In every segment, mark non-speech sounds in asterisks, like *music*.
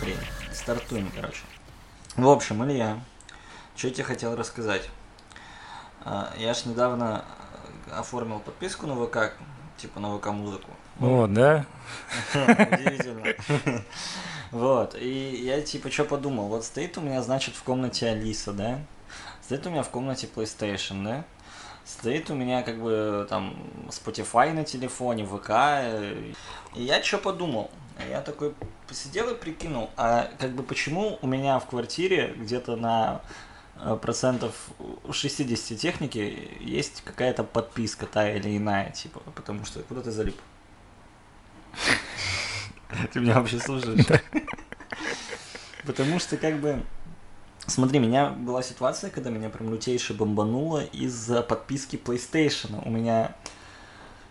Смотри, стартуем, короче. В общем, Илья, что я тебе хотел рассказать? А, Я ж недавно э, оформил подписку на ВК, типа на ВК-музыку. О, да? *laughs* Удивительно. Вот, и я типа что подумал, вот стоит у меня, значит, в комнате Алиса, да? Стоит у меня в комнате PlayStation, да? Стоит у меня как бы там Spotify на телефоне, ВК. э, И я что подумал? Я такой посидел и прикинул, а как бы почему у меня в квартире где-то на э, процентов 60 техники есть какая-то подписка та или иная, типа, потому что куда ты залип? Ты меня вообще слушаешь? Потому что как бы... Смотри, у меня была ситуация, когда меня прям лютейше бомбануло из-за подписки PlayStation. У меня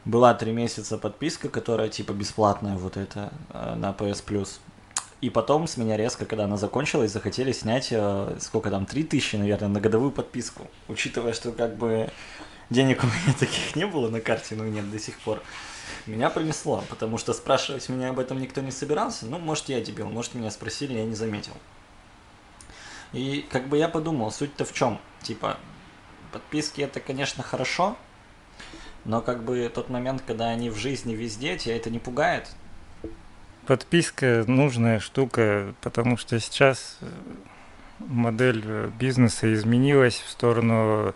была три месяца подписка, которая типа бесплатная вот эта э, на PS Plus. И потом с меня резко, когда она закончилась, захотели снять, э, сколько там, 3000, наверное, на годовую подписку. Учитывая, что как бы денег у меня *laughs* таких не было на карте, ну нет до сих пор. Меня пронесло, потому что спрашивать меня об этом никто не собирался. Ну, может, я дебил, может, меня спросили, я не заметил. И как бы я подумал, суть-то в чем? Типа, подписки это, конечно, хорошо, но как бы тот момент, когда они в жизни везде, тебя это не пугает. Подписка нужная штука, потому что сейчас э, модель э, бизнеса изменилась в сторону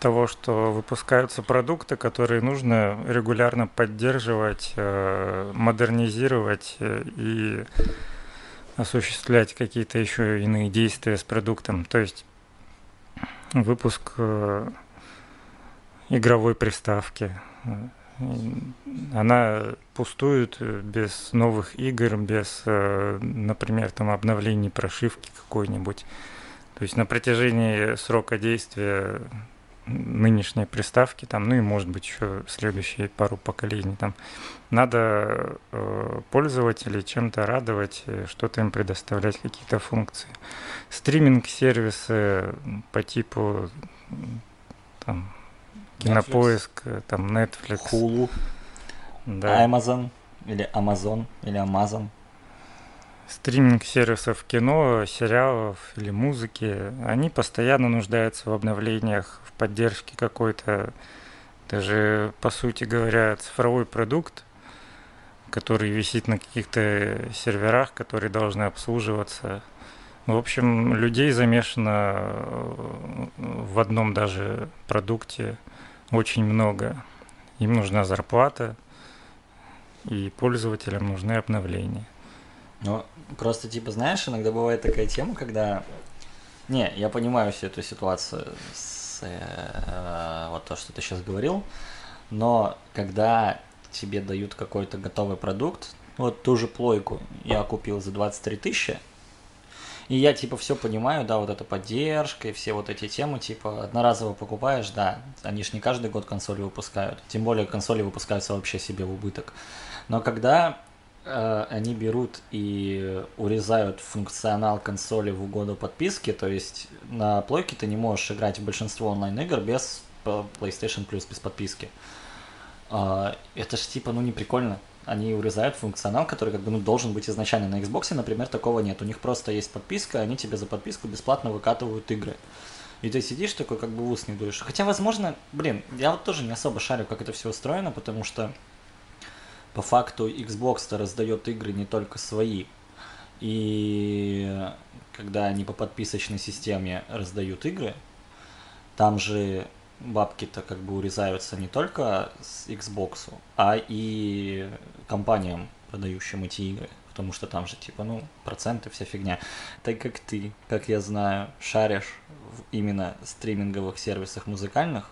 того, что выпускаются продукты, которые нужно регулярно поддерживать, э, модернизировать и осуществлять какие-то еще иные действия с продуктом. То есть выпуск игровой приставки. Она пустует э, без новых игр, без, э, например, там обновлений прошивки какой-нибудь. То есть на протяжении срока действия нынешней приставки, там, ну и может быть еще следующие пару поколений, там, надо э, пользователей чем-то радовать, э, что-то им предоставлять, какие-то функции. Стриминг-сервисы по типу там, Кинопоиск, э, там Netflix, Hulu, да, Amazon, или Amazon, или Amazon. стриминг-сервисов кино, сериалов или музыки, они постоянно нуждаются в обновлениях, в поддержке какой-то, даже, по сути говоря, цифровой продукт, который висит на каких-то серверах, которые должны обслуживаться. В общем, людей замешано э, в одном даже продукте очень много. Им нужна зарплата, и пользователям нужны обновления. Ну, просто, типа, знаешь, иногда бывает такая тема, когда... Не, я понимаю всю эту ситуацию с э, вот то, что ты сейчас говорил, но когда тебе дают какой-то готовый продукт, вот ту же плойку я купил за 23 тысячи, и я, типа, все понимаю, да, вот эта поддержка и все вот эти темы, типа, одноразово покупаешь, да, они ж не каждый год консоли выпускают, тем более консоли выпускаются вообще себе в убыток. Но когда э, они берут и урезают функционал консоли в угоду подписки, то есть на плойке ты не можешь играть в большинство онлайн-игр без э, PlayStation Plus, без подписки. А, это ж типа, ну не прикольно. Они урезают функционал, который как бы ну, должен быть изначально на Xbox, например, такого нет. У них просто есть подписка, они тебе за подписку бесплатно выкатывают игры. И ты сидишь такой, как бы в ус не дуешь. Хотя, возможно, блин, я вот тоже не особо шарю, как это все устроено, потому что по факту Xbox-то раздает игры не только свои. И когда они по подписочной системе раздают игры, там же бабки-то как бы урезаются не только с Xbox, а и компаниям, продающим эти игры. Потому что там же, типа, ну, проценты, вся фигня. Так как ты, как я знаю, шаришь в именно стриминговых сервисах музыкальных,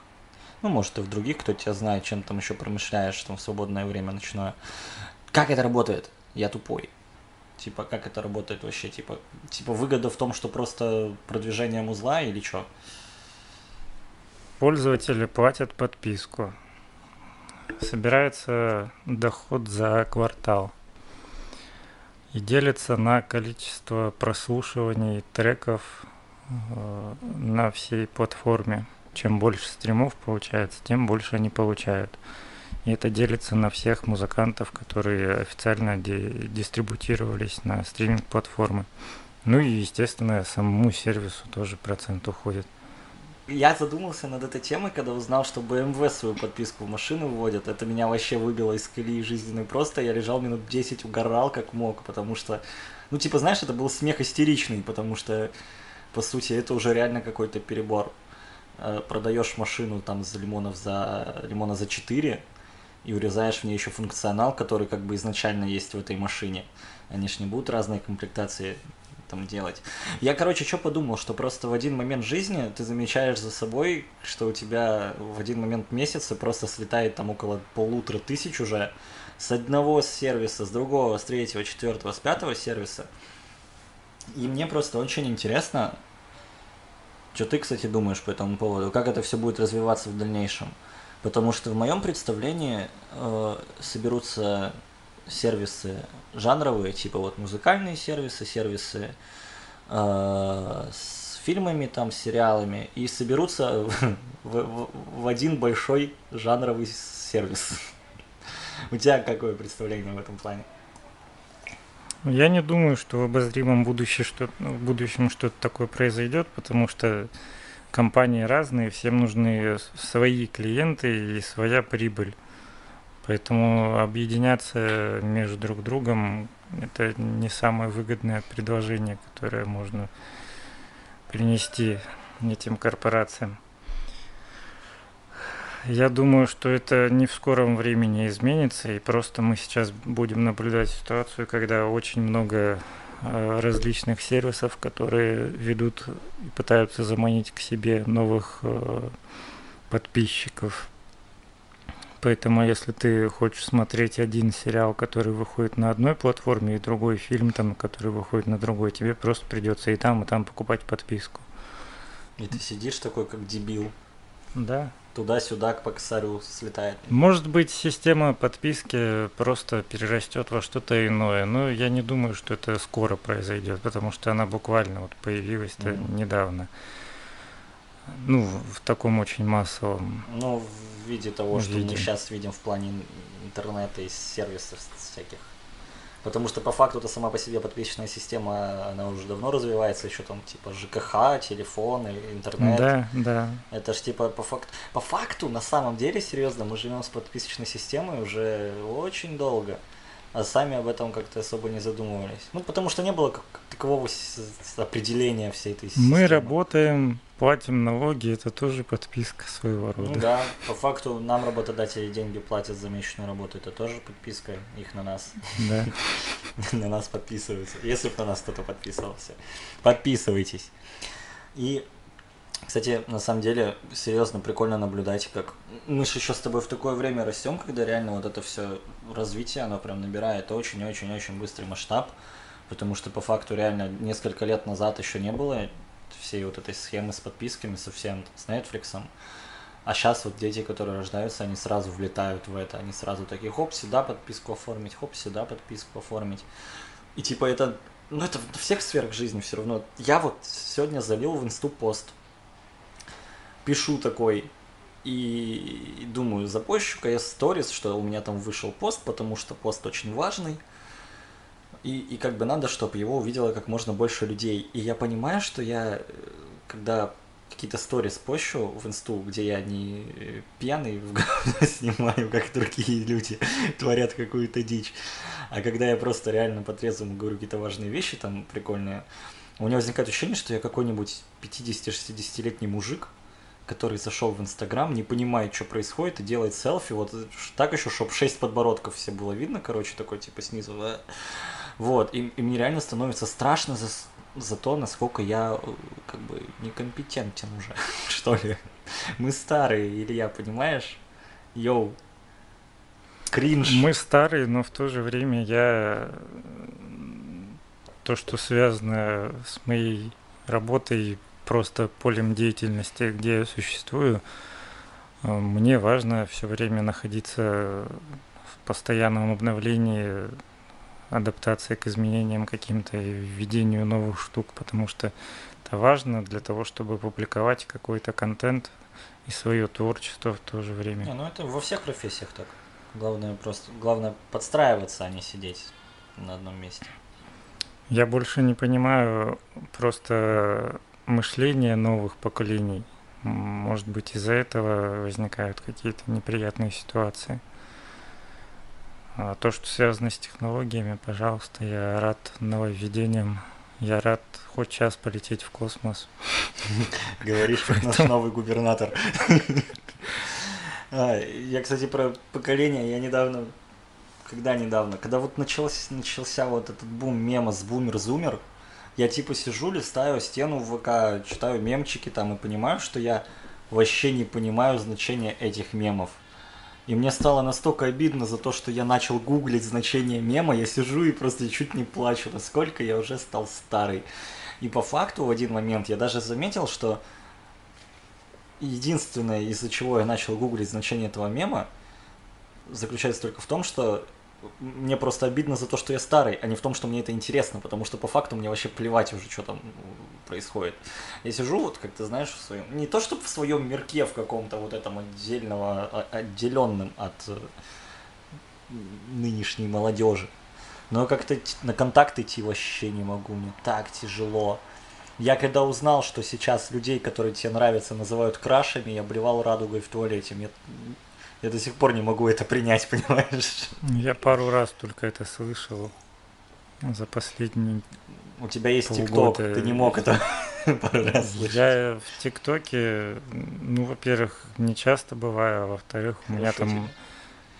ну, может, и в других, кто тебя знает, чем там еще промышляешь, там, в свободное время ночное. Как это работает? Я тупой. Типа, как это работает вообще? Типа, типа выгода в том, что просто продвижение музла или что? Пользователи платят подписку. Собирается доход за квартал. И делится на количество прослушиваний треков э, на всей платформе. Чем больше стримов получается, тем больше они получают. И это делится на всех музыкантов, которые официально ди- дистрибутировались на стриминг-платформы. Ну и, естественно, самому сервису тоже процент уходит. Я задумался над этой темой, когда узнал, что BMW свою подписку в машину вводит. Это меня вообще выбило из колеи жизненной просто. Я лежал минут 10, угорал как мог, потому что, ну, типа, знаешь, это был смех истеричный, потому что, по сути, это уже реально какой-то перебор. Э, продаешь машину там за лимонов за лимона за 4 и урезаешь в ней еще функционал, который как бы изначально есть в этой машине. Они ж не будут разные комплектации там делать. Я, короче, что подумал, что просто в один момент жизни ты замечаешь за собой, что у тебя в один момент месяца просто слетает там около полутора тысяч уже с одного сервиса, с другого, с третьего, четвертого, с пятого сервиса. И мне просто очень интересно, что ты, кстати, думаешь по этому поводу, как это все будет развиваться в дальнейшем. Потому что в моем представлении э, соберутся сервисы жанровые, типа вот музыкальные сервисы, сервисы э, с фильмами, там, сериалами, и соберутся *laughs* в, в, в один большой жанровый сервис. У тебя какое представление в этом плане? Я не думаю, что в обозримом будущем что-то, в будущем что-то такое произойдет, потому что компании разные, всем нужны свои клиенты и своя прибыль. Поэтому объединяться между друг другом это не самое выгодное предложение, которое можно принести этим корпорациям. Я думаю, что это не в скором времени изменится, и просто мы сейчас будем наблюдать ситуацию, когда очень много э, различных сервисов, которые ведут и пытаются заманить к себе новых э, подписчиков. Поэтому, если ты хочешь смотреть один сериал, который выходит на одной платформе, и другой фильм, там, который выходит на другой, тебе просто придется и там, и там покупать подписку. И ты сидишь такой, как дебил. Да. Туда-сюда к косарю слетает. Может быть, система подписки просто перерастет во что-то иное, но я не думаю, что это скоро произойдет, потому что она буквально вот появилась-то mm-hmm. недавно. Ну, в таком очень массовом. Ну, в виде того, что виде. мы сейчас видим в плане интернета и сервисов всяких. Потому что по факту это сама по себе подписчная система, она уже давно развивается, еще там типа ЖКХ, телефон, интернет. Да, да. Это ж типа по факту, по факту на самом деле, серьезно, мы живем с подписочной системой уже очень долго а сами об этом как-то особо не задумывались. Ну, потому что не было как такового определения всей этой системы. Мы работаем, платим налоги, это тоже подписка своего рода. Ну да, по факту нам работодатели деньги платят за месячную работу, это тоже подписка их на нас. Да. *laughs* На нас подписываются, если бы на нас кто-то подписывался. Подписывайтесь. И кстати, на самом деле, серьезно, прикольно наблюдать, как мы же еще с тобой в такое время растем, когда реально вот это все развитие, оно прям набирает очень-очень-очень быстрый масштаб, потому что по факту реально несколько лет назад еще не было всей вот этой схемы с подписками совсем, с Netflix. А сейчас вот дети, которые рождаются, они сразу влетают в это, они сразу такие, хоп, сюда подписку оформить, хоп, сюда подписку оформить. И типа это, ну это в всех сферах жизни все равно. Я вот сегодня залил в инсту пост, пишу такой и думаю, запощу-ка я сторис, что у меня там вышел пост, потому что пост очень важный. И, и как бы надо, чтобы его увидело как можно больше людей. И я понимаю, что я, э, когда какие-то сторис пощу в инсту, где я не э, пьяный в говно *laughs* снимаю, как другие люди *laughs* творят какую-то дичь, а когда я просто реально по-трезвому говорю какие-то важные вещи, там прикольные, у меня возникает ощущение, что я какой-нибудь 50-60-летний мужик, который зашел в Инстаграм, не понимает, что происходит, и делает селфи, вот так еще, чтобы 6 подбородков все было видно, короче, такой типа снизу. Вот, и, и мне реально становится страшно за, за то, насколько я как бы некомпетентен уже, *laughs* что ли. Мы старые, Илья, понимаешь? Йоу. Кринж. Мы старые, но в то же время я то, что связано с моей работой просто полем деятельности, где я существую, э, мне важно все время находиться в постоянном обновлении, адаптации к изменениям каким-то и введению новых штук, потому что это важно для того, чтобы публиковать какой-то контент и свое творчество в то же время. Не, ну это во всех профессиях так. Главное просто, главное подстраиваться, а не сидеть на одном месте. Я больше не понимаю просто мышление новых поколений. Может быть, из-за этого возникают какие-то неприятные ситуации. А то, что связано с технологиями, пожалуйста, я рад нововведениям. Я рад хоть час полететь в космос. *laughs* Говоришь, как наш новый губернатор. *laughs* А, я, кстати, про поколение, я недавно, когда недавно, когда вот начался, начался вот этот бум мема с бумер-зумер, я типа сижу, листаю стену в ВК, читаю мемчики там и понимаю, что я вообще не понимаю значения этих мемов. И мне стало настолько обидно за то, что я начал гуглить значение мема, я сижу и просто чуть не плачу, насколько я уже стал старый. И по факту в один момент я даже заметил, что единственное, из-за чего я начал гуглить значение этого мема, заключается только в том, что мне просто обидно за то, что я старый, а не в том, что мне это интересно, потому что по факту мне вообще плевать уже, что там происходит. Я сижу, вот как ты знаешь, в своем, не то чтобы в своем мирке в каком-то вот этом отдельного, а, отделенном от э, нынешней молодежи, но как-то на контакт идти вообще не могу, мне так тяжело. Я когда узнал, что сейчас людей, которые тебе нравятся, называют крашами, я блевал радугой в туалете. Мне я до сих пор не могу это принять, *laughs* понимаешь? Я пару раз только это слышал за последний У тебя есть ТикТок, ты не мог это *laughs* пару раз слышать. Я в ТикТоке, ну, во-первых, не часто бываю, а во-вторых, у меня там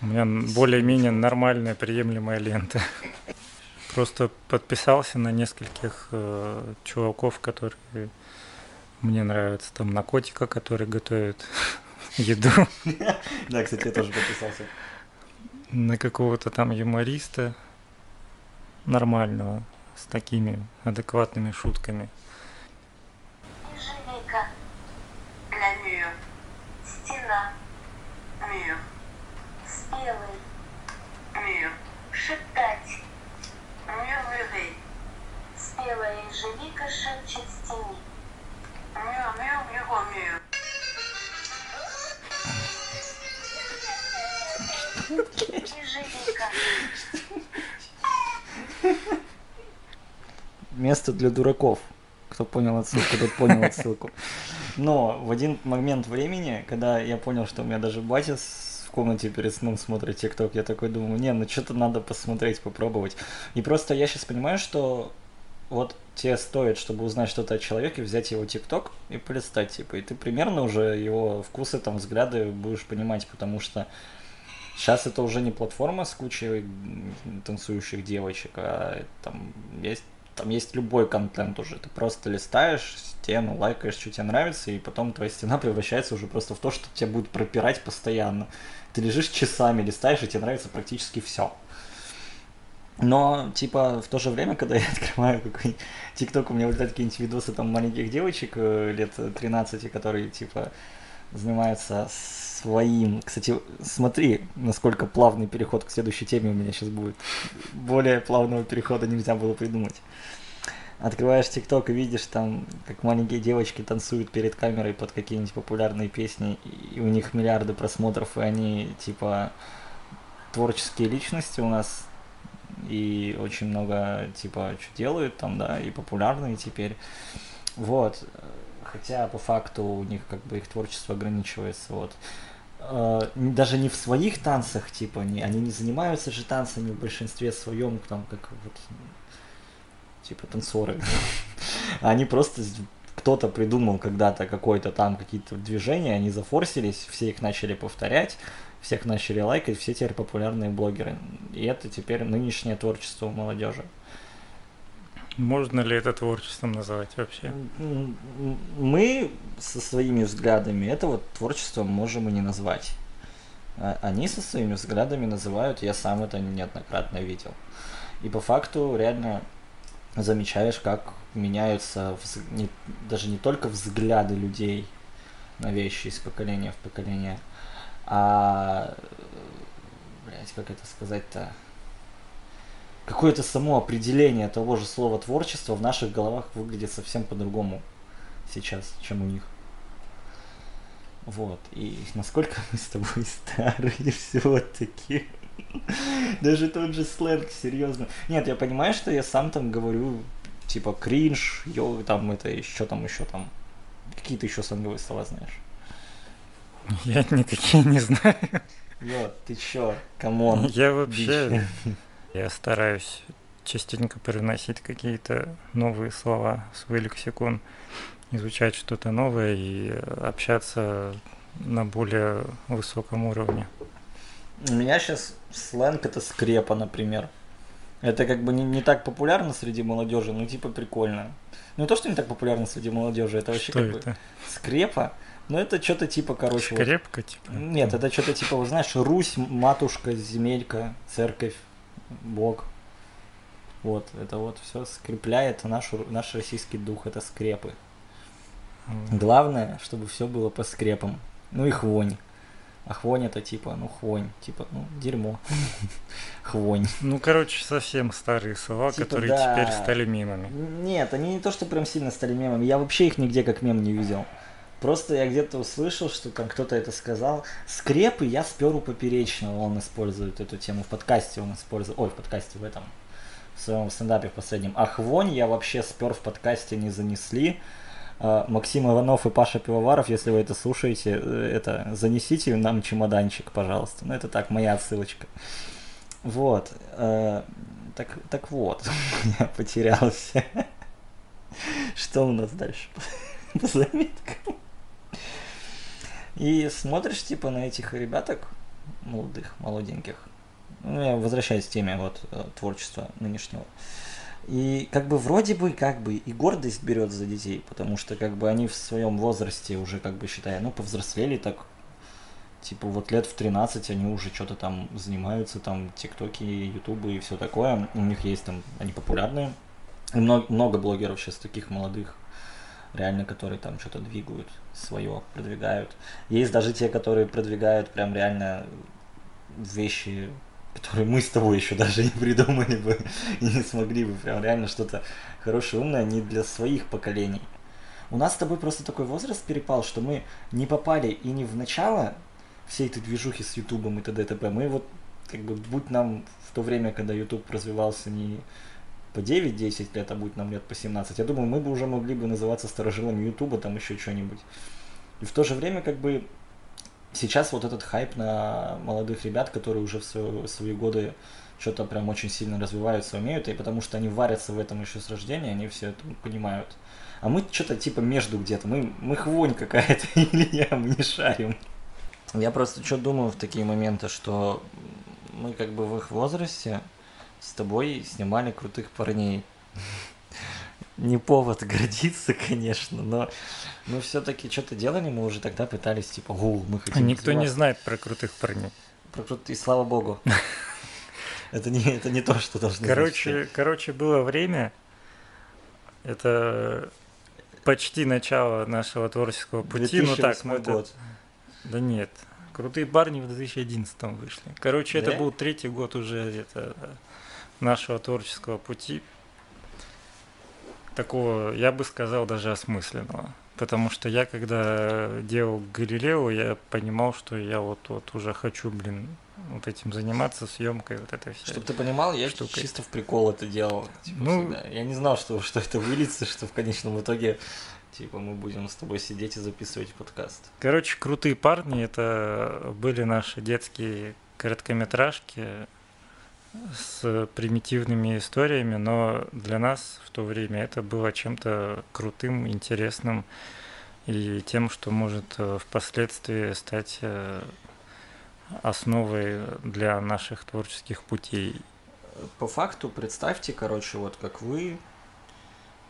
у меня более-менее нормальная приемлемая лента. Просто подписался на нескольких э, чуваков, которые мне нравятся. Там на котика, который готовит еду. *laughs* Да, кстати, я тоже подписался. На какого-то там юмориста нормального, с такими адекватными шутками. Ежевика. La Стена. Мир. Спелый. Мир. Шептать. Мюрмюрей. Спелая ежевика шепчет стене. Мюр-мюр-мюр-мюр. Место для дураков. Кто понял отсылку, тот понял *laughs* отсылку. Но в один момент времени, когда я понял, что у меня даже батя в комнате перед сном смотрит ТикТок, я такой думаю, не, ну что-то надо посмотреть, попробовать. И просто я сейчас понимаю, что вот тебе стоит, чтобы узнать что-то о человеке, взять его ТикТок и полистать, типа, и ты примерно уже его вкусы, там, взгляды будешь понимать, потому что Сейчас это уже не платформа с кучей танцующих девочек, а там есть, там есть любой контент уже. Ты просто листаешь стену, лайкаешь, что тебе нравится, и потом твоя стена превращается уже просто в то, что тебя будет пропирать постоянно. Ты лежишь часами, листаешь, и тебе нравится практически все. Но, типа, в то же время, когда *laughs* я открываю какой-нибудь ТикТок, у меня вылетают какие-нибудь видосы там маленьких девочек э, лет 13, которые, типа, занимаются своим. Кстати, смотри, насколько плавный переход к следующей теме у меня сейчас будет. Более плавного перехода нельзя было придумать. Открываешь ТикТок и видишь там, как маленькие девочки танцуют перед камерой под какие-нибудь популярные песни, и у них миллиарды просмотров, и они типа творческие личности у нас, и очень много типа что делают там, да, и популярные теперь. Вот. Хотя по факту у них как бы их творчество ограничивается. Вот. Э, даже не в своих танцах, типа, не, они не занимаются же танцами в большинстве своем, там, как вот, типа, танцоры. *laughs* Они просто, кто-то придумал когда-то какое-то там какие-то движения, они зафорсились, все их начали повторять, всех начали лайкать, все теперь популярные блогеры. И это теперь нынешнее творчество молодежи. Можно ли это творчеством называть вообще? Мы со своими взглядами это вот творчеством можем и не назвать. А они со своими взглядами называют, я сам это неоднократно видел. И по факту реально замечаешь, как меняются не, даже не только взгляды людей на вещи из поколения в поколение, а, блять, как это сказать-то, какое-то само определение того же слова творчество в наших головах выглядит совсем по-другому сейчас, чем у них. Вот. И насколько мы с тобой *laughs* старые все-таки. *laughs* Даже тот же сленг, серьезно. Нет, я понимаю, что я сам там говорю, типа, кринж, yo, там это еще там, еще там. Какие то еще сленговые слова знаешь? Я никакие не знаю. Yo, ты чё, come on. Я вообще, я стараюсь частенько привносить какие-то новые слова в свой лексикон, изучать что-то новое и общаться на более высоком уровне. У меня сейчас сленг это скрепа, например. Это как бы не, не так популярно среди молодежи, но типа прикольно. Ну то, что не так популярно среди молодежи, это вообще Что как это? бы скрепа. Ну это что-то типа, короче, вот- Скрепка, типа? Нет, это что-то типа, вот знаешь, Русь, матушка, земелька, церковь, Бог. Вот, это вот все скрепляет наш, наш российский дух, это скрепы. Вот. Главное, чтобы все было по скрепам. Ну и хвонь. А хвонь это типа, ну хвонь, типа, ну дерьмо. *laughs* Хвонь. Ну, короче, совсем старые слова, Типа, которые да. теперь стали мемами. Нет, они не то, что прям сильно стали мемами. Я вообще их нигде как мем не видел. Просто я где-то услышал, что там кто-то это сказал. Скрепы я спер у Поперечного, он использует эту тему. В подкасте он использует. Ой, в подкасте в этом. В своем стендапе в последнем. А хвонь я вообще спер в подкасте не занесли. А, Максим Иванов и Паша Пивоваров, если вы это слушаете, э, это занесите нам чемоданчик, пожалуйста. Ну, это так, моя отсылочка. Вот. э, Так, так вот, *laughs* я потерялся. *laughs* Что у нас дальше *laughs* по заметкам? И смотришь, типа, на этих ребяток молодых, молоденьких. Ну, я возвращаюсь к теме вот э, творчества нынешнего. И как бы вроде бы как бы и гордость берет за детей, потому что как бы они в своем возрасте уже как бы считая, ну повзрослели так, типа вот лет в 13 они уже что-то там занимаются, там тиктоки, ютубы и все такое, у них есть там, они популярные, и много, много блогеров сейчас таких молодых, реально, которые там что-то двигают, свое продвигают. Есть даже те, которые продвигают прям реально вещи, которые мы с тобой еще даже не придумали бы и не смогли бы. Прям реально что-то хорошее, умное не для своих поколений. У нас с тобой просто такой возраст перепал, что мы не попали и не в начало всей этой движухи с Ютубом и т.д. и т.п. Мы вот, как бы, будь нам в то время, когда Ютуб развивался не по 9-10 лет, а будь нам лет по 17, я думаю, мы бы уже могли бы называться старожилами Ютуба, там еще что-нибудь. И в то же время, как бы, сейчас вот этот хайп на молодых ребят, которые уже в свои, свои годы что-то прям очень сильно развиваются, умеют, и потому что они варятся в этом еще с рождения, они все это понимают. А мы что-то типа между где-то, мы, мы хвонь какая-то, *laughs* или я, мы не шарим. Я просто что думаю в такие моменты, что мы как бы в их возрасте с тобой снимали крутых парней. Не повод гордиться, конечно, но, но все-таки что-то делали, мы уже тогда пытались, типа, о, мы А хотим никто не развиваться». знает про крутых парней. Про крут- И слава богу. *laughs* Это не, это не то, что должно Короче, короче, было время, это почти начало нашего творческого пути, ну так, ну это, год. да нет, крутые парни в 2011 вышли. Короче, Да? это был третий год уже это, нашего творческого пути, такого, я бы сказал, даже осмысленного. Потому что я, когда делал Галилео, я понимал, что я вот, вот уже хочу, блин, вот этим заниматься, съемкой, вот это все. Чтобы ты понимал, я штукой. чисто в прикол это делал. типа, Ну- всегда. Я не знал, что, что это выльется, что в конечном итоге типа мы будем с тобой сидеть и записывать подкаст. Короче, крутые парни это были наши детские короткометражки с примитивными историями, но для нас в то время это было чем-то крутым, интересным и тем, что может э, впоследствии стать э, основой для наших творческих путей. По факту представьте, короче, вот как вы,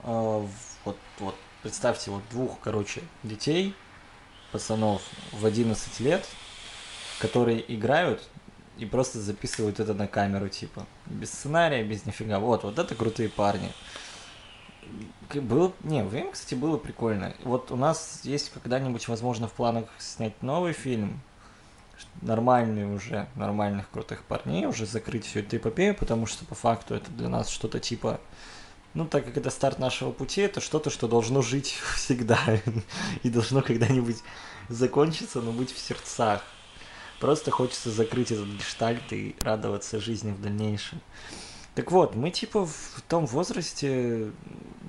э, вот, вот представьте вот двух, короче, детей, пацанов в 11 лет, которые играют и просто записывают это на камеру, типа, без сценария, без нифига. Вот, вот это крутые парни. Было, не, время, кстати, было прикольно. Вот у нас есть когда-нибудь, возможно, в планах снять новый фильм, нормальный уже, нормальных крутых парней, уже закрыть всю эту эпопею, потому что по факту это для нас что-то типа ну, так как это старт нашего пути, это что-то, что должно жить *laughs* всегда и должно когда-нибудь закончиться, но быть в сердцах. Просто хочется закрыть этот гештальт и радоваться жизни в дальнейшем. Так вот, мы типа в том возрасте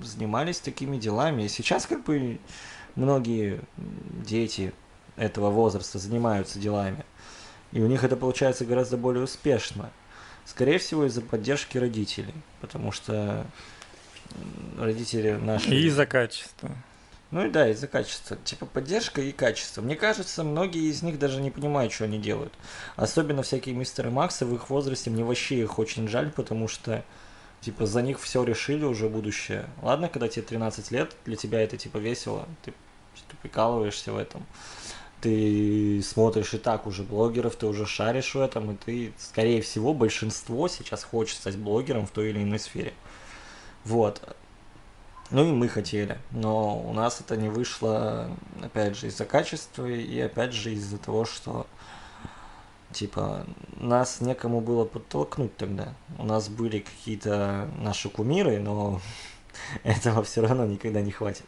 занимались такими делами. И сейчас как бы многие дети этого возраста занимаются делами. И у них это получается гораздо более успешно. Скорее всего, из-за поддержки родителей. Потому что родители наши... И из-за качества. Ну и да, из-за качества. Типа поддержка и качество. Мне кажется, многие из них даже не понимают, что они делают. Особенно всякие мистеры Максы в их возрасте. Мне вообще их очень жаль, потому что типа за них все решили уже будущее. Ладно, когда тебе 13 лет, для тебя это типа весело, ты, ты прикалываешься в этом. Ты смотришь и так уже блогеров, ты уже шаришь в этом, и ты, скорее всего, большинство сейчас хочет стать блогером в той или иной сфере. Вот. Ну и мы хотели, но у нас это не вышло, опять же, из-за качества и опять же из-за того, что типа нас некому было подтолкнуть тогда. У нас были какие-то наши кумиры, но *laughs* этого все равно никогда не хватит.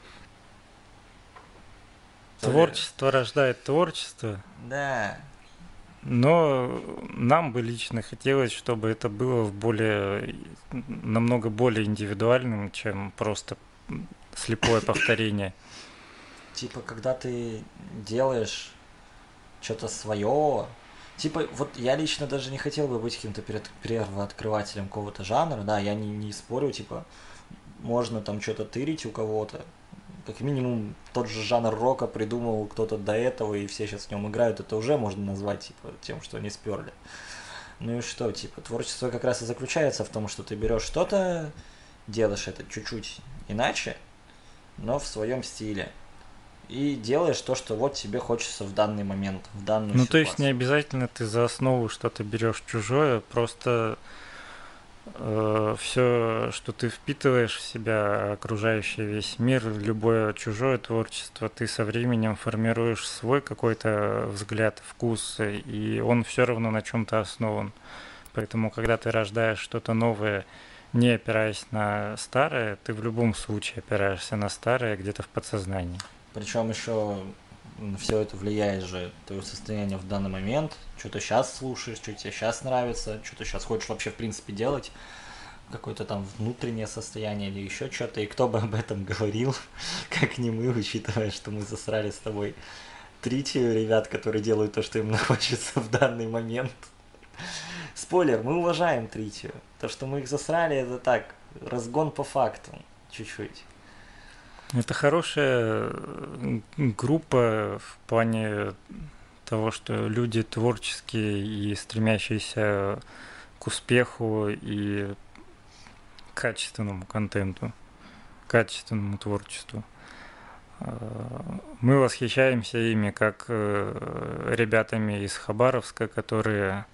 Творчество рождает творчество. Да. Но нам бы лично хотелось, чтобы это было в более, намного более индивидуальным, чем просто слепое повторение. Типа, когда ты делаешь что-то свое, типа, вот я лично даже не хотел бы быть каким-то первооткрывателем какого-то жанра, да, я не, не спорю, типа, можно там что-то тырить у кого-то, как минимум тот же жанр рока придумал кто-то до этого, и все сейчас в нем играют, это уже можно назвать, типа, тем, что они сперли. Ну и что, типа, творчество как раз и заключается в том, что ты берешь что-то, делаешь это чуть-чуть иначе, но в своем стиле. И делаешь то, что вот тебе хочется в данный момент, в данную Ну, ситуацию. то есть не обязательно ты за основу что-то берешь чужое, просто э, все, что ты впитываешь в себя, окружающий весь мир, любое чужое творчество, ты со временем формируешь свой какой-то взгляд, вкус, и он все равно на чем-то основан. Поэтому, когда ты рождаешь что-то новое, не опираясь на старое, ты в любом случае опираешься на старое где-то в подсознании. Причем еще все это влияет же твое состояние в данный момент, что ты сейчас слушаешь, что тебе сейчас нравится, что ты сейчас хочешь вообще в принципе делать, какое-то там внутреннее состояние или еще что-то, и кто бы об этом говорил, *laughs* как не мы, учитывая, что мы засрали с тобой тритию ребят, которые делают то, что им *laughs* хочется в данный момент. Спойлер, мы уважаем Тритию. То, что мы их засрали, это так, разгон по факту, чуть-чуть. Это хорошая группа в плане того, что люди творческие и стремящиеся к успеху и качественному контенту, качественному творчеству. Мы восхищаемся ими как э, ребятами из Хабаровска, которые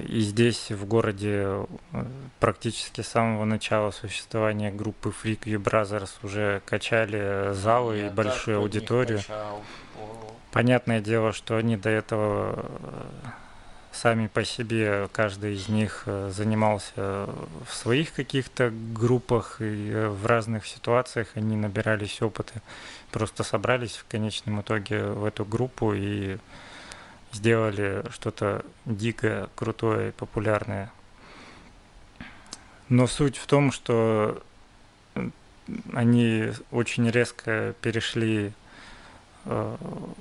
и здесь, в городе, э, практически с самого начала существования группы Freak You Brothers уже качали залы Я и большую аудиторию. Понятное дело, что они до этого э, сами по себе, каждый из них э, занимался в своих каких-то группах и в разных ситуациях они набирались опыта. Просто собрались в конечном итоге в эту группу и сделали что-то дикое, крутое, популярное. Но суть в том, что они очень резко перешли э,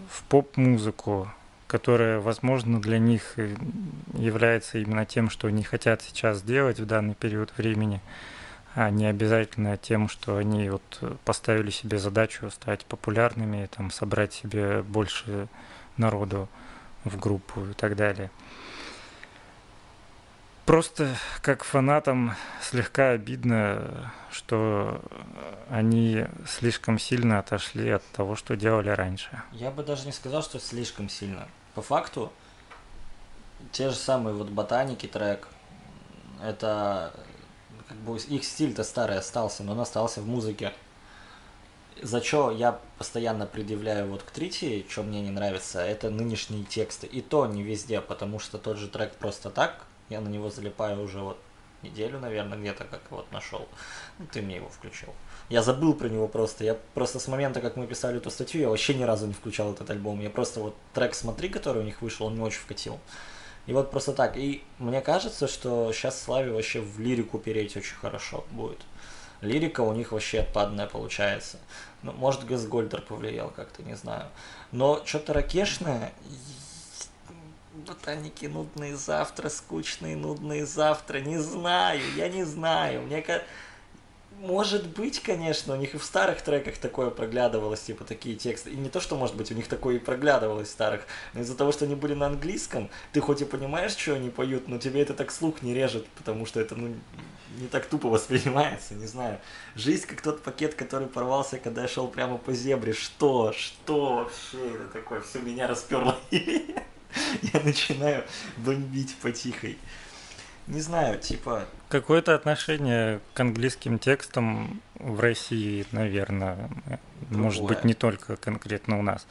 в поп-музыку, которая, возможно, для них является именно тем, что они хотят сейчас сделать в данный период времени, а не обязательно тем, что они вот поставили себе задачу стать популярными, там, собрать себе больше народу в группу и так далее. Просто как фанатам слегка обидно, что они слишком сильно отошли от того, что делали раньше. Я бы даже не сказал, что слишком сильно. По факту, те же самые вот ботаники трек, это как бы их стиль-то старый остался, но он остался в музыке за что я постоянно предъявляю вот к Трити, что мне не нравится, это нынешние тексты. И то не везде, потому что тот же трек просто так, я на него залипаю уже вот неделю, наверное, где-то как вот нашел. Ну, ты мне его включил. Я забыл про него просто. Я просто с момента, как мы писали эту статью, я вообще ни разу не включал этот альбом. Я просто вот трек «Смотри», который у них вышел, он мне очень вкатил. И вот просто так. И мне кажется, что сейчас Славе вообще в лирику переть очень хорошо будет. Лирика у них вообще отпадная получается. Ну, может, Газгольдер повлиял как-то, не знаю. Но что-то ракешное, ботаники нудные завтра, скучные нудные завтра, не знаю, я не знаю. Мне кажется, может быть, конечно, у них и в старых треках такое проглядывалось, типа такие тексты. И не то, что, может быть, у них такое и проглядывалось в старых, но из-за того, что они были на английском, ты хоть и понимаешь, что они поют, но тебе это так слух не режет, потому что это, ну, не так тупо воспринимается, не знаю. Жизнь как тот пакет, который порвался, когда я шел прямо по зебре. Что? Что вообще это такое? Все меня расперло. *laughs* Я начинаю бомбить потихой не знаю, типа... Какое-то отношение к английским текстам в России, наверное, Другое. может быть, не только конкретно у нас.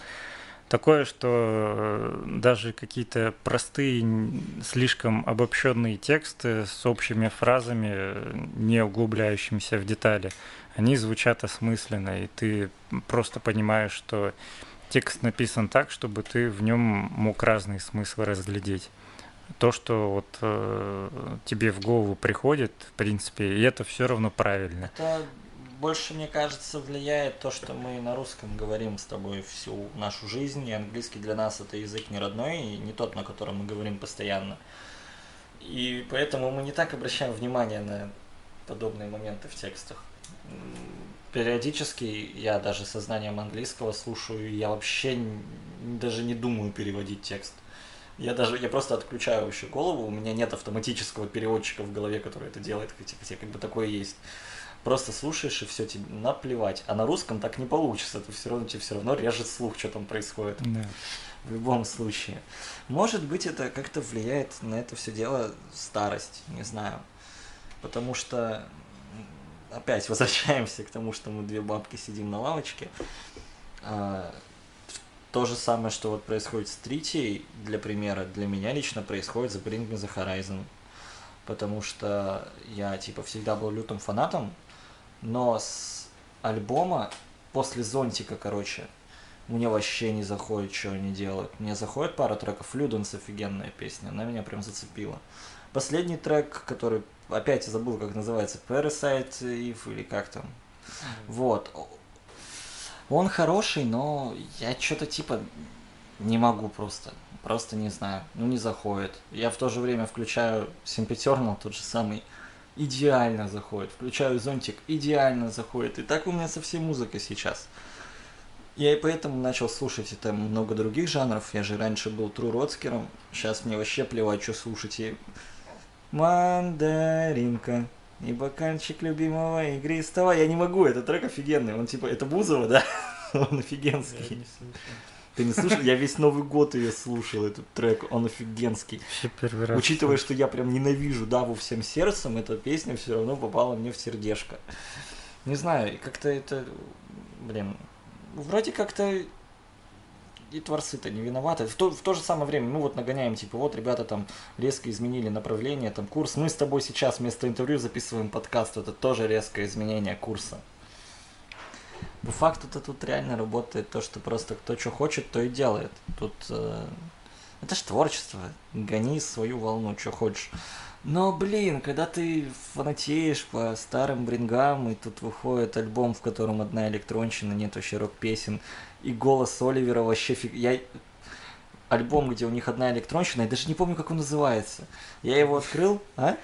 Такое, что э, даже какие-то простые, слишком обобщенные тексты с общими фразами, не углубляющимися в детали, они звучат осмысленно, и ты просто понимаешь, что текст написан так, чтобы ты в нем мог разные смыслы разглядеть то, что вот э, тебе в голову приходит, в принципе, и это все равно правильно. Это больше, мне кажется, влияет то, что мы на русском говорим с тобой всю нашу жизнь, и английский для нас это язык не родной, и не тот, на котором мы говорим постоянно. И поэтому мы не так обращаем внимание на подобные моменты в текстах. Периодически я даже со знанием английского слушаю, я вообще даже не думаю переводить текст. Я даже, я просто отключаю вообще голову, у меня нет автоматического переводчика в голове, который это делает, хотя, хотя как бы такое есть. Просто слушаешь и все, тебе наплевать. А на русском так не получится, это все равно тебе все равно режет слух, что там происходит. Да. В любом случае. Может быть, это как-то влияет на это все дело старость, не знаю. Потому что опять возвращаемся к тому, что мы две бабки сидим на лавочке. А, то же самое, что вот происходит с третьей, для примера, для меня лично происходит с Bring Me The Horizon. Потому что я, типа, всегда был лютым фанатом, но с альбома после Зонтика, короче, мне вообще не заходит, что они делают. Мне заходит пара треков. Люденс офигенная песня, она меня прям зацепила. Последний трек, который, опять я забыл, как называется, Parasite If или как там. Вот. Он хороший, но я что-то типа не могу просто. Просто не знаю. Ну, не заходит. Я в то же время включаю Симпетернал, тот же самый, идеально заходит. Включаю зонтик, идеально заходит. И так у меня со всей музыкой сейчас. Я и поэтому начал слушать это много других жанров. Я же раньше был тру родскером. Сейчас мне вообще плевать, что слушать. И... Мандаринка. И бокальчик любимого игристого. Я не могу, этот трек офигенный. Он типа, это Бузова, да? *laughs* Он офигенский. Ты не слушал? Я весь Новый год ее слушал, этот трек, он офигенский. первый раз. Учитывая, что я прям ненавижу Даву всем сердцем, эта песня все равно попала мне в сердечко. Не знаю, как-то это, блин, вроде как-то и творцы-то не виноваты. В то, в то же самое время, ну вот нагоняем, типа, вот ребята там резко изменили направление, там курс. Мы с тобой сейчас вместо интервью записываем подкаст, это тоже резкое изменение курса. По факту-то тут реально работает то, что просто кто что хочет, то и делает. Тут э, это ж творчество. Гони свою волну, что хочешь. Но, блин, когда ты фанатеешь по старым брингам, и тут выходит альбом, в котором одна электронщина, нет вообще рок-песен, и голос Оливера вообще фиг... Я... Альбом, где у них одна электронщина, я даже не помню, как он называется. Я его открыл, а?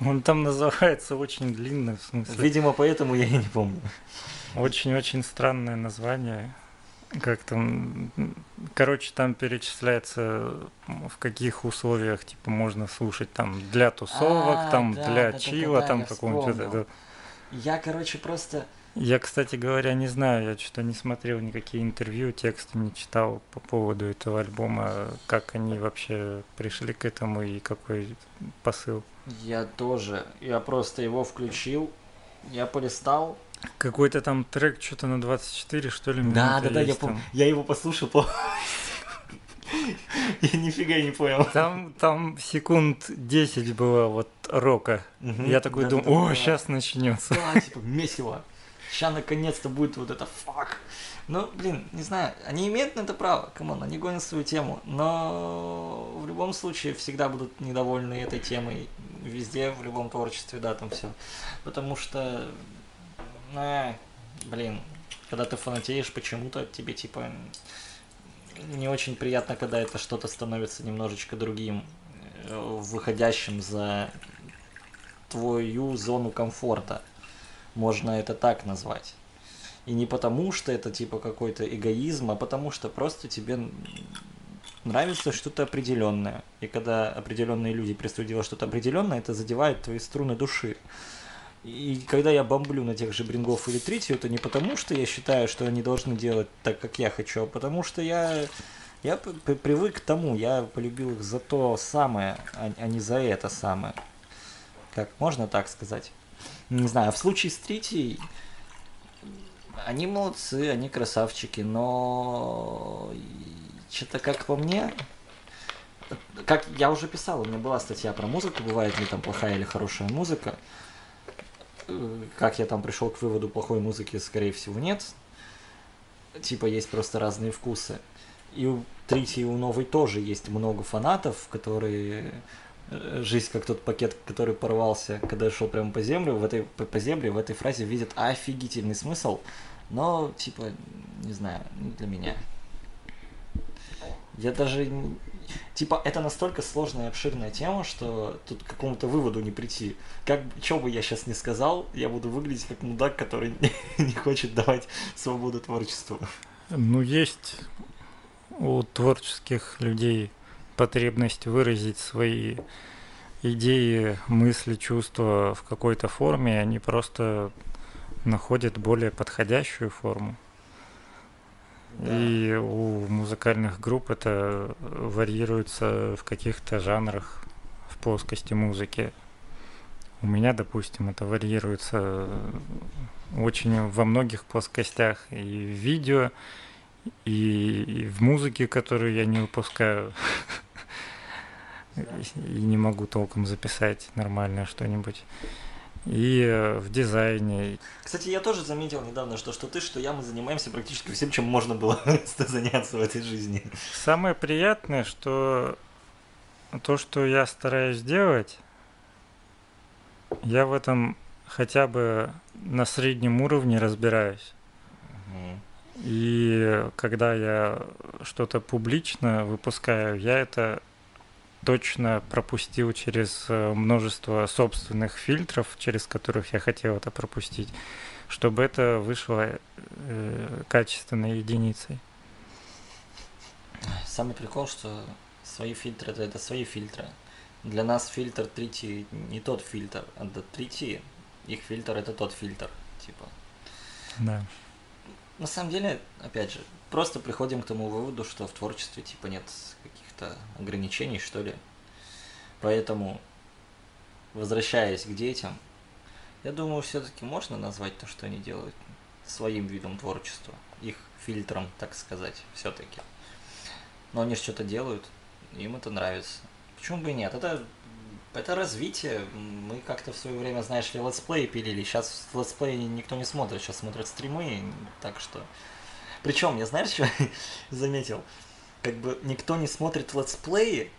Он там называется очень длинно, в смысле. Видимо, поэтому я и не помню. Очень-очень странное название. Как там, короче, там перечисляется, в каких условиях, типа, можно слушать, там, для тусовок, а, там, да, для да, чила, да, там, какого-нибудь. Я, короче, просто я, кстати говоря, не знаю, я что-то не смотрел никакие интервью, тексты не читал по поводу этого альбома, как они вообще пришли к этому и какой посыл. Я тоже. Я просто его включил, я полистал. Какой-то там трек что-то на 24, что ли, Да, да, да, я, пом... я его послушал, по... *laughs* Я нифига не понял. Там, там секунд 10 было вот рока. Я такой думаю, о, сейчас начнется. Да, типа месиво. Сейчас наконец-то будет вот это fuck. Ну, блин, не знаю, они имеют на это право, come on, они гонят свою тему, но в любом случае всегда будут недовольны этой темой, везде, в любом творчестве, да, там все. Потому что, э, блин, когда ты фанатеешь почему-то, тебе типа не очень приятно, когда это что-то становится немножечко другим, э, выходящим за твою зону комфорта. Можно это так назвать. И не потому, что это типа какой-то эгоизм, а потому что просто тебе нравится что-то определенное. И когда определенные люди делать что-то определенное, это задевает твои струны души. И когда я бомблю на тех же Брингов или Тритию, это не потому, что я считаю, что они должны делать так, как я хочу, а потому что я, я привык к тому, я полюбил их за то самое, а, а не за это самое. Как можно так сказать? Не знаю, в случае с Тритией они молодцы, они красавчики, но что-то как по мне, как я уже писал, у меня была статья про музыку, бывает ли там плохая или хорошая музыка. Как я там пришел к выводу плохой музыки, скорее всего, нет. Типа есть просто разные вкусы. И у и у Новой тоже есть много фанатов, которые э, жизнь как тот пакет, который порвался, когда шел прямо по землю, в этой по, по земле в этой фразе видят офигительный смысл, но типа не знаю, не для меня. Я даже типа это настолько сложная и обширная тема, что тут к какому-то выводу не прийти. Как что бы я сейчас не сказал, я буду выглядеть как мудак, который *laughs* не хочет давать свободу творчеству. Ну есть у творческих людей потребность выразить свои идеи, мысли, чувства в какой-то форме, они просто находят более подходящую форму. И у музыкальных групп это варьируется в каких-то жанрах в плоскости музыки. У меня, допустим, это варьируется очень во многих плоскостях и в видео, и, и в музыке, которую я не выпускаю. И не могу толком записать нормально что-нибудь и э, в дизайне. Кстати, я тоже заметил недавно, что что ты, что я, мы занимаемся практически всем, чем можно было *laughs* заняться в этой жизни. Самое приятное, что то, что я стараюсь делать, я в этом хотя бы на среднем уровне разбираюсь. И когда я что-то публично выпускаю, я это точно пропустил через э, множество собственных фильтров, через которых я хотел это пропустить, чтобы это вышло э, качественной единицей. Самый прикол, что свои фильтры это, это свои фильтры. Для нас фильтр 3 не тот фильтр, а до 3 их фильтр это тот фильтр, типа. Да. На самом деле, опять же, просто приходим к тому выводу, что в творчестве типа нет каких-то ограничений, что ли. Поэтому, возвращаясь к детям, я думаю, все-таки можно назвать то, что они делают, своим видом творчества, их фильтром, так сказать, все-таки. Но они что-то делают, им это нравится. Почему бы и нет? Это, это развитие. Мы как-то в свое время, знаешь ли, летсплей пилили. Сейчас летсплей никто не смотрит, сейчас смотрят стримы, так что... Причем, я знаешь, что *laughs* заметил? как бы никто не смотрит летсплеи,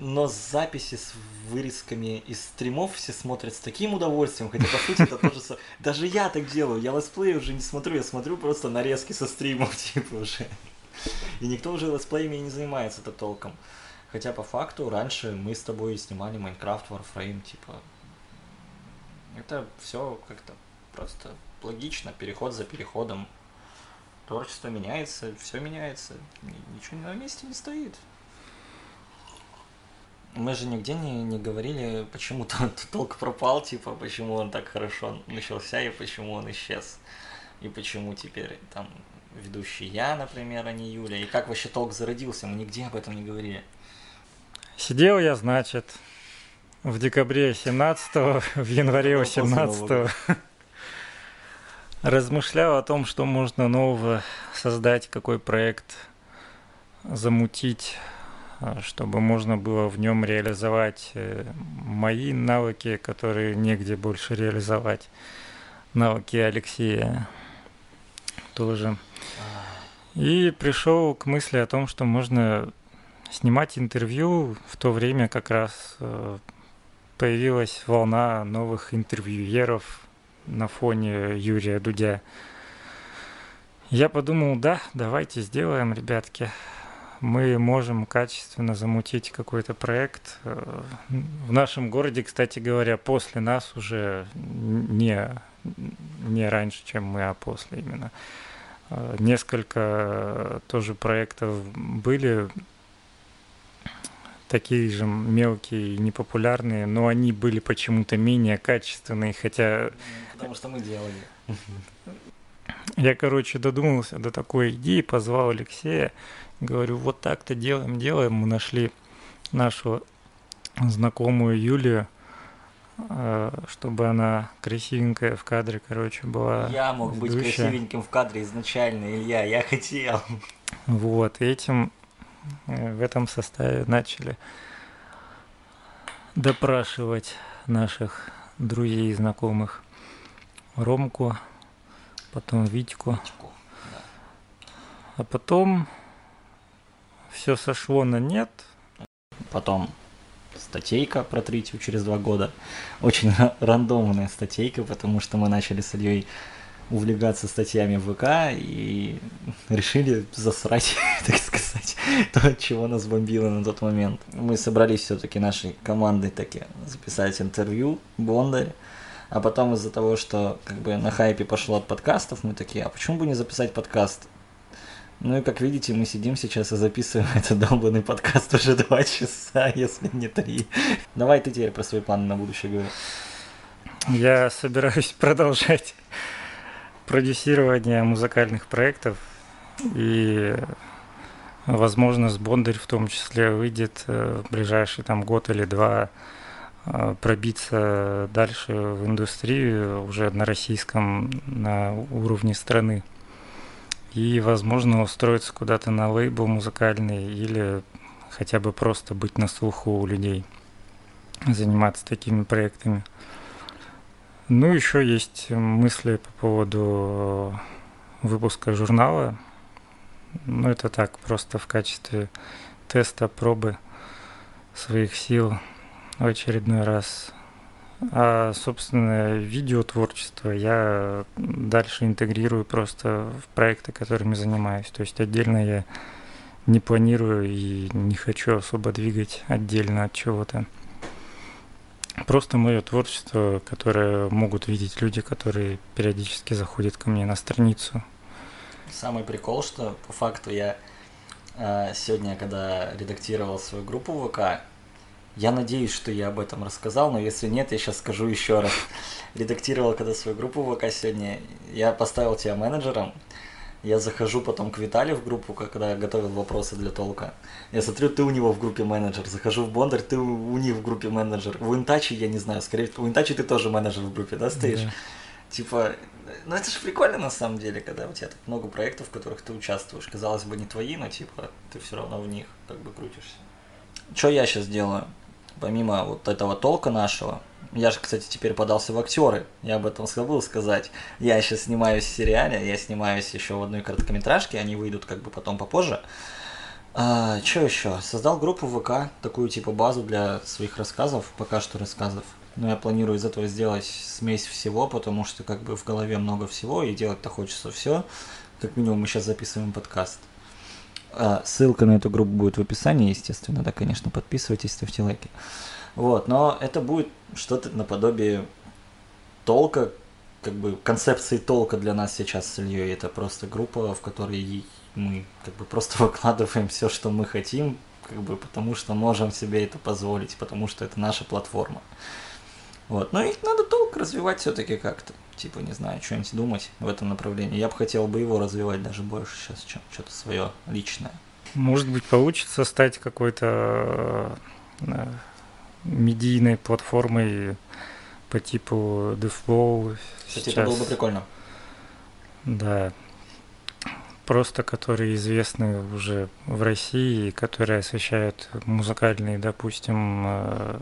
но записи с вырезками из стримов все смотрят с таким удовольствием, хотя по сути это тоже... Даже я так делаю, я летсплеи уже не смотрю, я смотрю просто нарезки со стримов, *laughs* типа уже. И никто уже летсплеями не занимается это толком. Хотя по факту раньше мы с тобой снимали Майнкрафт, Warframe, типа... Это все как-то просто логично, переход за переходом творчество меняется, все меняется, ничего на месте не стоит. Мы же нигде не, не говорили, почему *laughs* тот толк пропал, типа, почему он так хорошо начался и почему он исчез. И почему теперь там ведущий я, например, а не Юля. И как вообще толк зародился, мы нигде об этом не говорили. Сидел я, значит, в декабре 17 в январе 18 размышлял о том, что можно нового создать, какой проект замутить, а, чтобы можно было в нем реализовать э, мои навыки, которые негде больше реализовать. Навыки Алексея тоже. И пришел к мысли о том, что можно снимать интервью в то время как раз э, появилась волна новых интервьюеров на фоне Юрия Дудя. Я подумал, да, давайте сделаем, ребятки. Мы можем качественно замутить какой-то проект. Э, в нашем городе, кстати говоря, после нас уже не, не раньше, чем мы, а после именно. Э, несколько тоже проектов были такие же мелкие и непопулярные, но они были почему-то менее качественные, хотя... Потому что мы делали. Я, короче, додумался до такой идеи, позвал Алексея, говорю, вот так-то делаем, делаем. Мы нашли нашу знакомую Юлию, э, чтобы она красивенькая в кадре, короче, была. Я мог ведущая. быть красивеньким в кадре изначально, Илья, я хотел. Вот, этим в этом составе начали допрашивать наших друзей и знакомых. Ромку, потом Витьку. Витьку да. А потом все сошло на нет. Потом статейка про Тритию через два года. Очень рандомная статейка, потому что мы начали с Ильей увлекаться статьями в ВК и *laughs* решили засрать, *laughs* так сказать, *laughs* то, от чего нас бомбило на тот момент. Мы собрались все-таки нашей командой таки записать интервью Бондарь, а потом из-за того, что как бы на хайпе пошло от подкастов, мы такие, а почему бы не записать подкаст? Ну и как видите, мы сидим сейчас и записываем этот долбанный подкаст уже два часа, если не три. Давай ты теперь про свои планы на будущее говори. Я собираюсь продолжать продюсирование музыкальных проектов и возможно с Бондарь в том числе выйдет э, в ближайший там год или два э, пробиться дальше в индустрию уже на российском на уровне страны и возможно устроиться куда-то на лейбл музыкальный или хотя бы просто быть на слуху у людей заниматься такими проектами. Ну, еще есть мысли по поводу э, выпуска журнала. Ну, это так, просто в качестве теста, пробы своих сил в очередной раз. А, собственно, видеотворчество я дальше интегрирую просто в проекты, которыми занимаюсь. То есть отдельно я не планирую и не хочу особо двигать отдельно от чего-то. Просто мое творчество, которое могут видеть люди, которые периодически заходят ко мне на страницу. Самый прикол, что по факту я э, сегодня, когда редактировал свою группу ВК, я надеюсь, что я об этом рассказал, но если нет, я сейчас скажу еще раз. Редактировал когда свою группу ВК сегодня, я поставил тебя менеджером, я захожу потом к Виталию в группу, когда я готовил вопросы для толка. Я смотрю, ты у него в группе менеджер. Захожу в Бондарь, ты у них в группе менеджер. В Интачи, я не знаю, скорее в Интачи ты тоже менеджер в группе, да, стоишь? Да. Типа, ну это же прикольно на самом деле, когда у тебя так много проектов, в которых ты участвуешь. Казалось бы, не твои, но типа ты все равно в них как бы крутишься. Что я сейчас делаю? Помимо вот этого толка нашего, я же, кстати, теперь подался в актеры. Я об этом забыл сказать. Я сейчас снимаюсь в сериале, я снимаюсь еще в одной короткометражке, они выйдут как бы потом попозже. А, что еще? Создал группу ВК, такую типа базу для своих рассказов, пока что рассказов. Но я планирую из этого сделать смесь всего, потому что как бы в голове много всего, и делать-то хочется все. Как минимум мы сейчас записываем подкаст. А, ссылка на эту группу будет в описании, естественно, да, конечно, подписывайтесь, ставьте лайки. Вот, но это будет что-то наподобие толка, как бы концепции толка для нас сейчас с Ильей. Это просто группа, в которой мы как бы просто *laughs* выкладываем все, что мы хотим, как бы потому что можем себе это позволить, потому что это наша платформа. Вот. Но и надо толк развивать все-таки как-то. Типа, не знаю, что-нибудь думать в этом направлении. Я бы хотел бы его развивать даже больше сейчас, чем что-то свое личное. Может быть, получится стать какой-то э, медийной платформой по типу The Flow. Кстати, сейчас... это было бы прикольно. Да. просто которые известны уже в России, которые освещают музыкальные, допустим, э,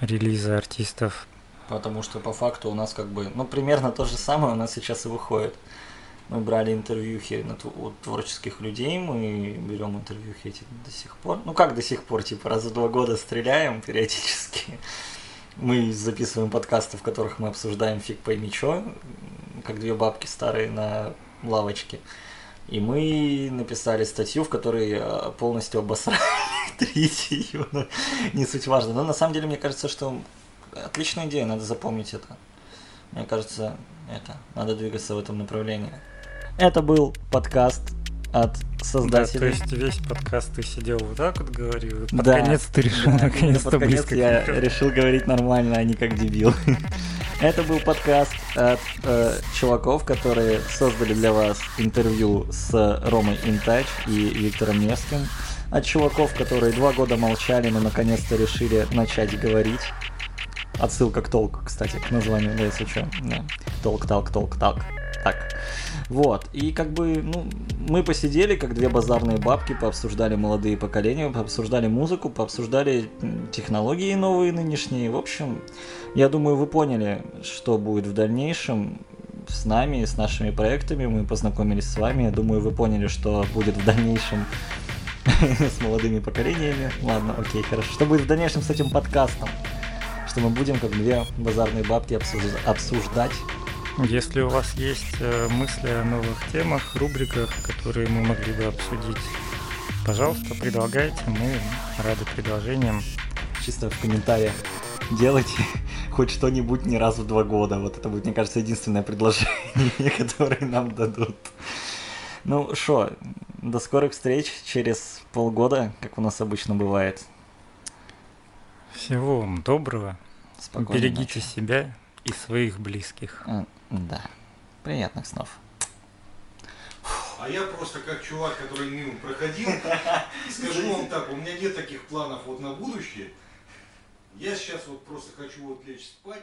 релизы артистов. Потому что по факту у нас как бы, ну, примерно то же самое у нас сейчас и выходит. Мы брали интервьюхи у творческих людей, мы берем интервьюхи эти до сих пор. Ну как до сих пор, типа раз в два года стреляем периодически. *laughs* Мы записываем подкасты, в которых мы обсуждаем фиг пойми чё, как две бабки старые на лавочке. И мы написали статью, в которой э, полностью обосрали *laughs* третью. Не суть важно. Но на самом деле, мне кажется, что отличная идея, надо запомнить это. Мне кажется, это надо двигаться в этом направлении. Это был подкаст от создателей. Да, то есть весь подкаст ты сидел вот так вот говорил, под да, конец ты решил да, наконец-то близко я решил говорить нормально, а не как дебил. *laughs* Это был подкаст от э, чуваков, которые создали для вас интервью с Ромой Интач и Виктором Невским. От чуваков, которые два года молчали, но наконец-то решили начать говорить. Отсылка к толку, кстати, к названию, да, если что. Да. Толк, талк, толк, талк. Так. Вот. И как бы, ну, мы посидели, как две базарные бабки, пообсуждали молодые поколения, пообсуждали музыку, пообсуждали технологии новые нынешние. В общем, я думаю, вы поняли, что будет в дальнейшем с нами, с нашими проектами. Мы познакомились с вами. Я думаю, вы поняли, что будет в дальнейшем *laughs* с молодыми поколениями. Ладно, окей, хорошо. Что будет в дальнейшем с этим подкастом? Что мы будем, как две базарные бабки, обсуждать если у вас есть э, мысли о новых темах, рубриках, которые мы могли бы обсудить, пожалуйста, предлагайте, мы рады предложениям. Чисто в комментариях делайте *laughs* хоть что-нибудь не раз в два года. Вот это будет, мне кажется, единственное предложение, *laughs* которое нам дадут. Ну что, до скорых встреч через полгода, как у нас обычно бывает. Всего вам доброго. Спокойной Берегите ночи. себя и своих близких. Да. Приятных снов. А я просто как чувак, который мимо проходил, *laughs* скажу вам так, у меня нет таких планов вот на будущее. Я сейчас вот просто хочу вот лечь спать.